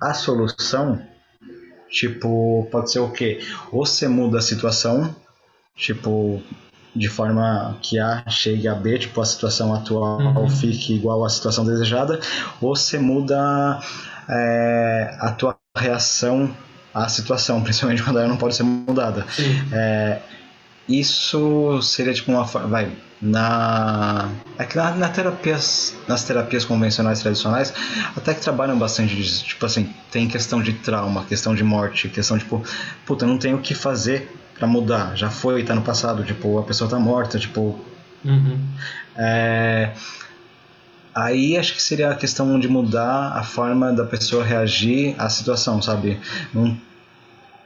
a solução, tipo, pode ser o quê? Ou você muda a situação, tipo, de forma que A chegue a B, tipo a situação atual uhum. fique igual à situação desejada, ou você muda é, a tua reação à situação, <laughs> principalmente quando ela não pode ser mudada. É, isso seria tipo uma forma. Vai, na. É que na, na, terapias, nas terapias convencionais tradicionais, até que trabalham bastante disso. Tipo assim, tem questão de trauma, questão de morte, questão tipo, puta, eu não tenho o que fazer para mudar. Já foi, tá no passado, tipo, a pessoa tá morta, tipo. Uhum. É, aí acho que seria a questão de mudar a forma da pessoa reagir à situação, sabe? Não,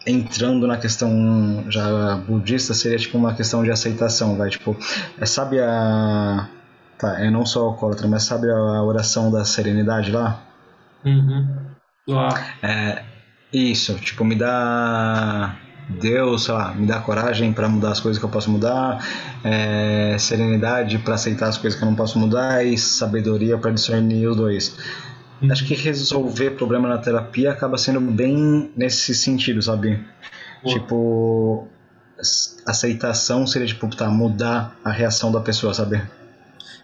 entrando na questão já budista, seria tipo uma questão de aceitação, vai, tipo, é, sabe a. Tá, é não só alcoólatra, mas sabe a oração da serenidade lá? Uhum. É, isso, tipo, me dá Deus, sei lá, me dá coragem para mudar as coisas que eu posso mudar, é, serenidade para aceitar as coisas que eu não posso mudar e sabedoria para discernir os dois. Hum. Acho que resolver problema na terapia acaba sendo bem nesse sentido, sabe? Tipo, aceitação seria tipo, tá, mudar a reação da pessoa, sabe?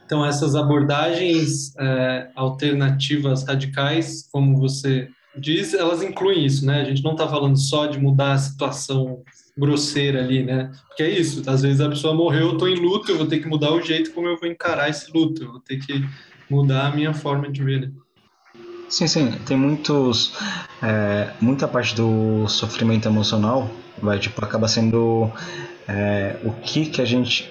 Então, essas abordagens é, alternativas radicais, como você diz, elas incluem isso, né? A gente não está falando só de mudar a situação grosseira ali, né? Porque é isso, às vezes a pessoa morreu, eu estou em luto, eu vou ter que mudar o jeito como eu vou encarar esse luto, eu vou ter que mudar a minha forma de ver. Né? Sim, sim, tem muitos, é, muita parte do sofrimento emocional, vai, tipo, acaba sendo é, o que que a gente,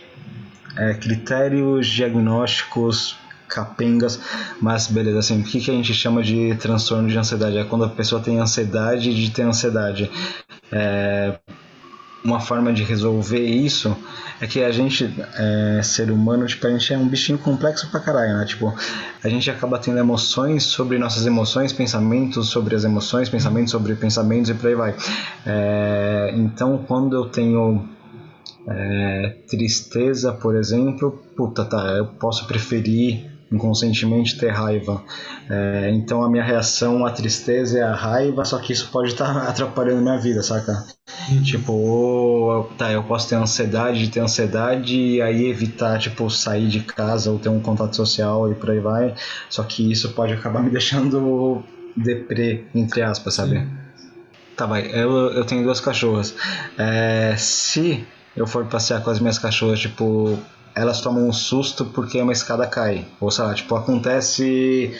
é, critérios diagnósticos capengas, mas beleza, assim, o que, que a gente chama de transtorno de ansiedade? É quando a pessoa tem ansiedade de ter ansiedade. É, uma forma de resolver isso é que a gente, é, ser humano, tipo, a gente é um bichinho complexo pra caralho, né? Tipo, a gente acaba tendo emoções sobre nossas emoções, pensamentos sobre as emoções, pensamentos sobre pensamentos e por aí vai. É, então, quando eu tenho é, tristeza, por exemplo, puta, tá, eu posso preferir inconscientemente ter raiva. É, então a minha reação à tristeza é a raiva, só que isso pode estar tá <laughs> atrapalhando minha vida, saca? Uhum. Tipo, tá, eu posso ter ansiedade, ter ansiedade e aí evitar, tipo, sair de casa ou ter um contato social e por aí vai. Só que isso pode acabar <laughs> me deixando deprê, entre aspas, sabe? Sim. Tá, vai. Eu, eu tenho duas cachorras. É, se eu for passear com as minhas cachorras, tipo, elas tomam um susto porque uma escada cai. Ou sei lá, tipo, acontece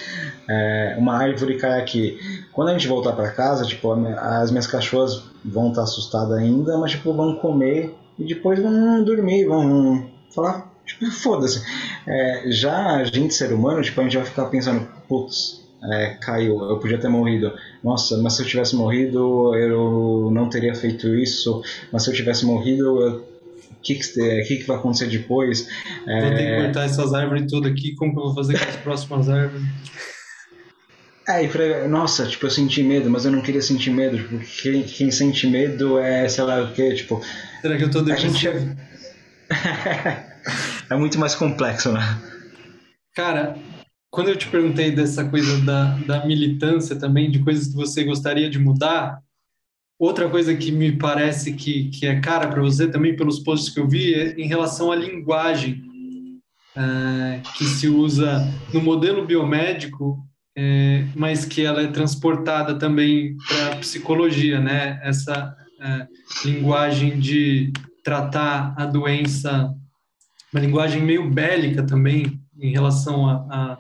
é, uma árvore cai aqui. Quando a gente voltar para casa, tipo, as minhas cachorras vão estar tá assustadas ainda, mas tipo, vão comer e depois vão dormir, vão falar, tipo, foda-se. É, já a gente, ser humano, tipo, a gente vai ficar pensando, putz, é, caiu, eu podia ter morrido. Nossa, mas se eu tivesse morrido, eu não teria feito isso. Mas se eu tivesse morrido, eu o que, que, que, que, vai acontecer depois. Vou é... ter que cortar essas árvores todas aqui, como que eu vou fazer com as próximas árvores? É, e pra, nossa, tipo, eu senti medo, mas eu não queria sentir medo, tipo, quem, quem sente medo é, sei lá o que, tipo... Será que eu tô depressivo? A gente é... <laughs> é muito mais complexo, né? Cara, quando eu te perguntei dessa coisa da, da militância também, de coisas que você gostaria de mudar, Outra coisa que me parece que, que é cara para você, também pelos posts que eu vi, é em relação à linguagem é, que se usa no modelo biomédico, é, mas que ela é transportada também para a psicologia, né? Essa é, linguagem de tratar a doença, uma linguagem meio bélica também em relação a, a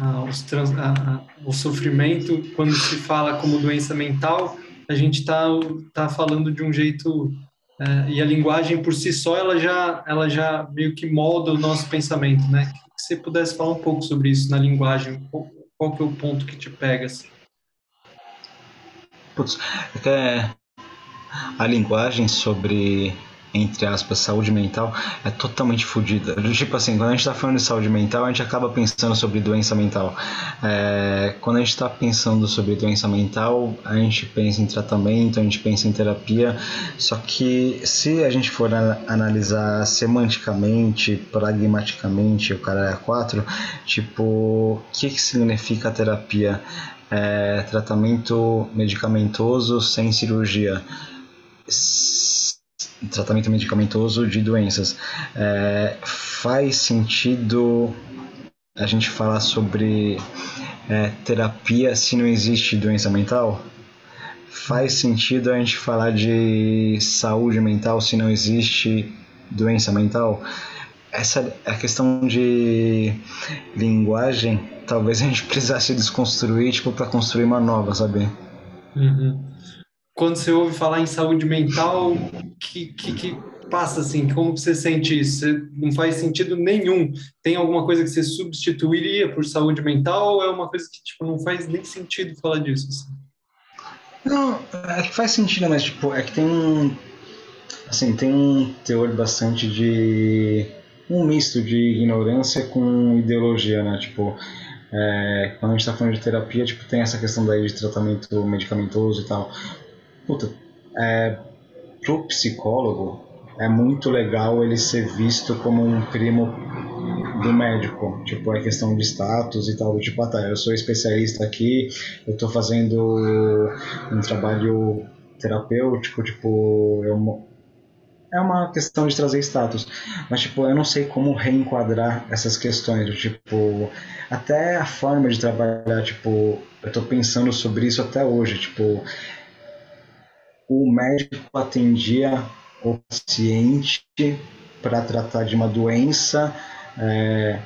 a, a, ao sofrimento quando se fala como doença mental a gente está tá falando de um jeito é, e a linguagem por si só ela já ela já meio que molda o nosso pensamento, né? Que você pudesse falar um pouco sobre isso na linguagem, qual que é o ponto que te pega? Assim? Putz, é a linguagem sobre entre aspas, saúde mental é totalmente fodida. Tipo assim, quando a gente está falando de saúde mental, a gente acaba pensando sobre doença mental. É, quando a gente está pensando sobre doença mental, a gente pensa em tratamento, a gente pensa em terapia. Só que se a gente for analisar semanticamente, pragmaticamente, o cara é quatro, tipo, o que, que significa terapia? É, tratamento medicamentoso sem cirurgia tratamento medicamentoso de doenças. É, faz sentido a gente falar sobre é, terapia se não existe doença mental? Faz sentido a gente falar de saúde mental se não existe doença mental? Essa é a questão de linguagem, talvez a gente <laughs> precisasse desconstruir tipo, para construir uma nova, sabe? Uhum quando você ouve falar em saúde mental, que, que, que passa assim? Como você sente isso? Não faz sentido nenhum. Tem alguma coisa que você substituiria por saúde mental ou é uma coisa que tipo, não faz nem sentido falar disso? Assim? Não, é que faz sentido, mas tipo, é que tem um. Assim, tem um teor bastante de. um misto de ignorância com ideologia, né? Tipo, é, quando a gente está falando de terapia, tipo, tem essa questão daí de tratamento medicamentoso e tal. Puta, é, pro psicólogo é muito legal ele ser visto como um primo do médico, tipo, é questão de status e tal, tipo, ah tá, eu sou especialista aqui, eu tô fazendo um trabalho terapêutico, tipo, eu, é uma questão de trazer status, mas tipo, eu não sei como reenquadrar essas questões, tipo, até a forma de trabalhar, tipo, eu tô pensando sobre isso até hoje, tipo, o médico atendia o paciente para tratar de uma doença, é,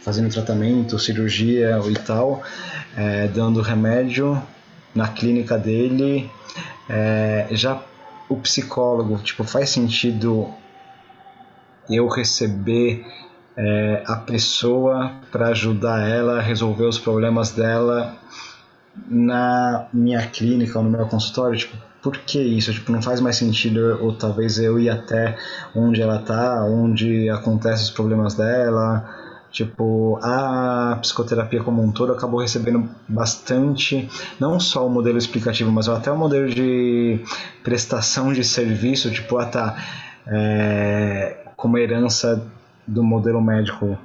fazendo tratamento, cirurgia e tal, é, dando remédio na clínica dele. É, já o psicólogo, tipo, faz sentido eu receber é, a pessoa para ajudar ela a resolver os problemas dela na minha clínica ou no meu consultório, tipo, por que isso? Tipo, não faz mais sentido, ou talvez eu ir até onde ela tá, onde acontecem os problemas dela. Tipo, a psicoterapia como um todo acabou recebendo bastante, não só o modelo explicativo, mas até o modelo de prestação de serviço, tipo, ah tá, é, como herança do modelo médico.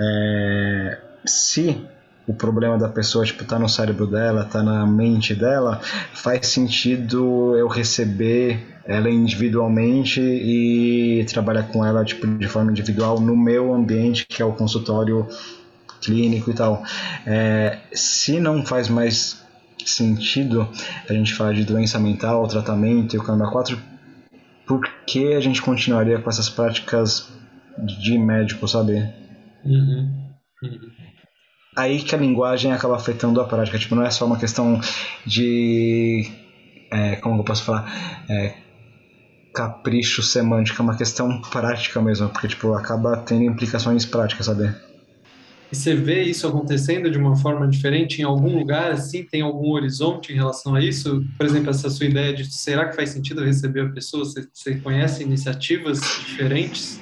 É, se o problema da pessoa tipo tá no cérebro dela, tá na mente dela, faz sentido eu receber ela individualmente e trabalhar com ela tipo de forma individual no meu ambiente que é o consultório clínico e tal. É, se não faz mais sentido a gente falar de doença mental, tratamento e o caramba 4, por que a gente continuaria com essas práticas de médico, sabe? Uhum. Uhum aí que a linguagem acaba afetando a prática. Tipo, não é só uma questão de. É, como eu posso falar? É, capricho semântico, é uma questão prática mesmo, porque tipo, acaba tendo implicações práticas, sabe? E você vê isso acontecendo de uma forma diferente em algum lugar, assim? Tem algum horizonte em relação a isso? Por exemplo, essa sua ideia de será que faz sentido receber a pessoa? Você, você conhece iniciativas diferentes?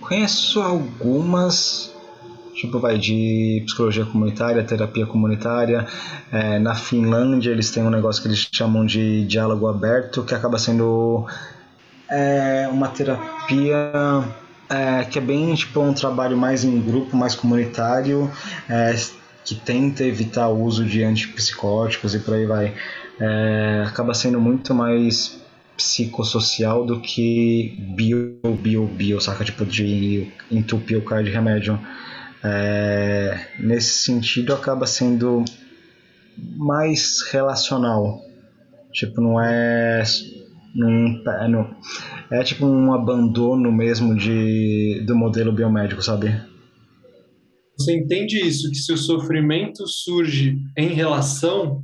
Conheço algumas, tipo vai de psicologia comunitária, terapia comunitária. É, na Finlândia eles têm um negócio que eles chamam de diálogo aberto, que acaba sendo é, uma terapia é, que é bem tipo um trabalho mais em grupo, mais comunitário, é, que tenta evitar o uso de antipsicóticos e por aí vai. É, acaba sendo muito mais psicossocial do que bio, bio, bio, saca? Tipo, de entupir o cara de remédio é, nesse sentido acaba sendo mais relacional. Tipo, não é. Não, é, não, é tipo um abandono mesmo de, do modelo biomédico, sabe? Você entende isso, que se o sofrimento surge em relação,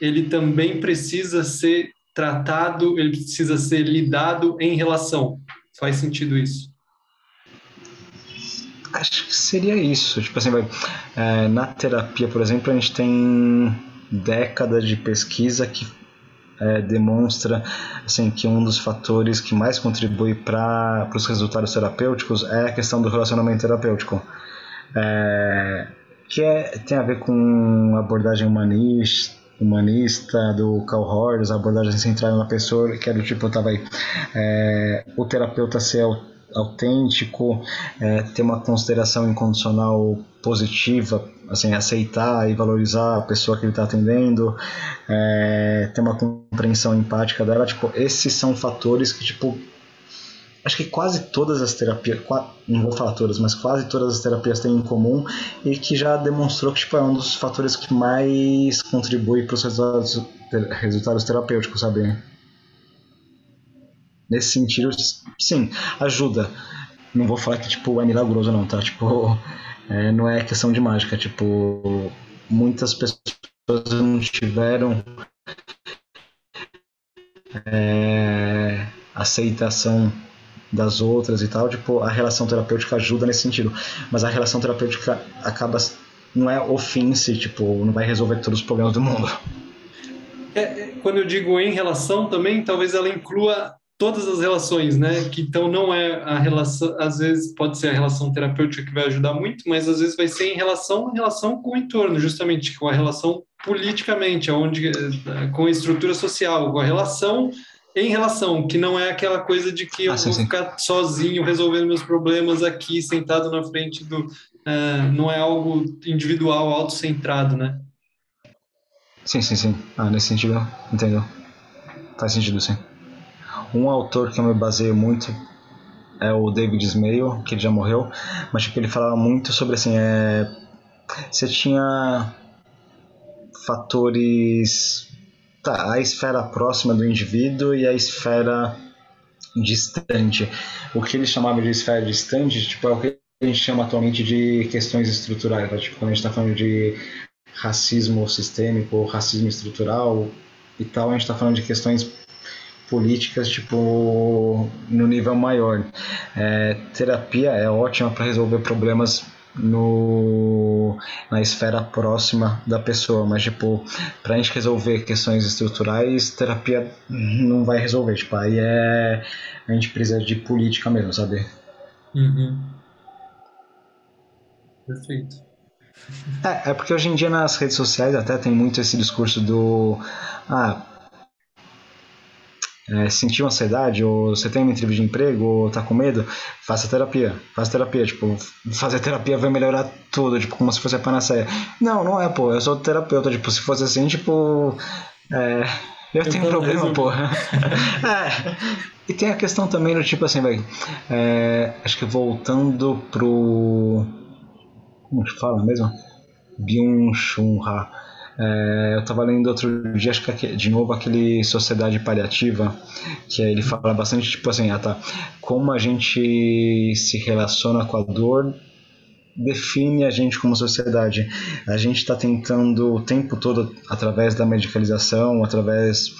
ele também precisa ser tratado, ele precisa ser lidado em relação. Faz sentido isso? Acho que seria isso. Tipo assim, vai, é, na terapia, por exemplo, a gente tem décadas de pesquisa que é, demonstra assim, que um dos fatores que mais contribui para os resultados terapêuticos é a questão do relacionamento terapêutico. É, que é, tem a ver com abordagem humanista, humanista do Carl Horst, a abordagem centrada na pessoa, que é do tipo, tá, vai, é, o terapeuta ser autêntico, é, ter uma consideração incondicional positiva, assim, aceitar e valorizar a pessoa que ele está atendendo, é, ter uma compreensão empática dela, tipo, esses são fatores que, tipo, acho que quase todas as terapias, não vou falar todas, mas quase todas as terapias têm em comum e que já demonstrou que tipo, é um dos fatores que mais contribui para os resultados, resultados terapêuticos, sabe? Nesse sentido, sim, ajuda. Não vou falar que tipo é milagroso não, tá? Tipo, <laughs> é, não é questão de mágica, tipo, muitas pessoas não tiveram é, aceitação das outras e tal, tipo, a relação terapêutica ajuda nesse sentido. Mas a relação terapêutica acaba não é o fim se, tipo, não vai resolver todos os problemas do mundo. É, é, quando eu digo em relação também, talvez ela inclua todas as relações, né? Que então não é a relação, às vezes pode ser a relação terapêutica que vai ajudar muito, mas às vezes vai ser em relação relação com o entorno, justamente com a relação politicamente, aonde com a estrutura social, com a relação em relação, que não é aquela coisa de que eu ah, sim, vou sim. ficar sozinho resolvendo meus problemas aqui, sentado na frente do. Uh, não é algo individual, autocentrado, né? Sim, sim, sim. Ah, nesse sentido, entendeu? Faz sentido, sim. Um autor que eu me baseio muito é o David Smale, que ele já morreu, mas tipo, ele falava muito sobre assim, é... você tinha fatores tá, a esfera próxima do indivíduo e a esfera distante. O que ele chamava de esfera distante, tipo, é o que a gente chama atualmente de questões estruturais. Tá? Tipo, quando a gente está falando de racismo sistêmico, racismo estrutural e tal, a gente está falando de questões políticas tipo no nível maior. É, terapia é ótima para resolver problemas no, na esfera próxima da pessoa, mas tipo, pra gente resolver questões estruturais, terapia não vai resolver, tipo, aí é a gente precisa de política mesmo, sabe? Uhum. Perfeito. É, é porque hoje em dia nas redes sociais até tem muito esse discurso do ah, é, sentiu ansiedade, ou você tem uma entrevista de emprego, ou tá com medo, faça terapia. Faça terapia. Tipo, fazer terapia vai melhorar tudo, tipo, como se fosse a panaceia. Não, não é, pô. Eu sou terapeuta. Tipo, se fosse assim, tipo. É, eu, eu tenho problema, porra. <laughs> é. E tem a questão também do tipo assim, velho. É, acho que voltando pro. Como que fala mesmo? Byung-Chun Ha é, eu estava lendo outro dia, acho que de novo aquele Sociedade Paliativa, que ele fala bastante tipo assim, ah, tá, como a gente se relaciona com a dor define a gente como sociedade. A gente está tentando o tempo todo, através da medicalização, através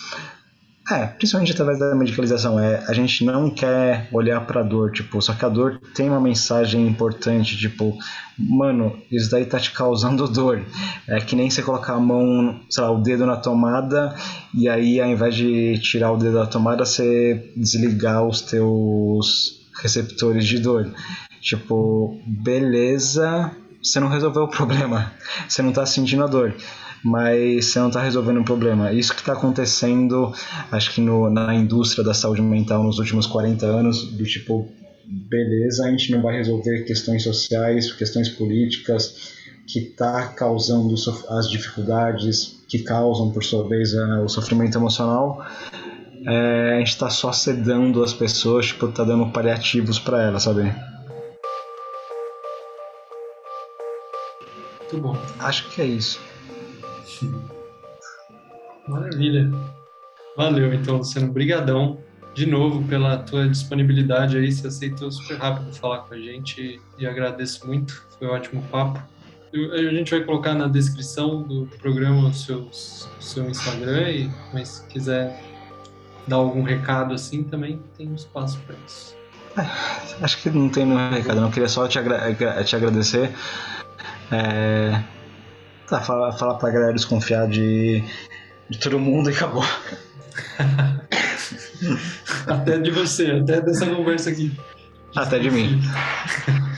é, principalmente através da medicalização. É, a gente não quer olhar pra dor, tipo, só que a dor tem uma mensagem importante, tipo, mano, isso daí tá te causando <laughs> dor. É que nem você colocar a mão, sei lá, o dedo na tomada e aí ao invés de tirar o dedo da tomada, você desligar os teus receptores de dor. Tipo, beleza, você não resolveu o problema. Você não tá sentindo a dor mas você não está resolvendo um problema. Isso que está acontecendo, acho que no, na indústria da saúde mental nos últimos 40 anos, do tipo, beleza, a gente não vai resolver questões sociais, questões políticas, que está causando as dificuldades que causam, por sua vez, o sofrimento emocional. É, a gente está só sedando as pessoas, tipo, tá dando paliativos para elas, sabe? Muito bom. Acho que é isso. Maravilha. Valeu, então, Luciano. Brigadão de novo pela tua disponibilidade aí. Você aceitou super rápido falar com a gente e agradeço muito. Foi um ótimo papo. A gente vai colocar na descrição do programa o seu, seu Instagram e mas se quiser dar algum recado assim, também tem um espaço para isso. É, acho que não tem nenhum recado, não. Queria só te, agra te agradecer. É... Tá, falar, falar pra galera desconfiar de, de todo mundo e acabou. até de você, até dessa conversa aqui. Até de mim. <laughs>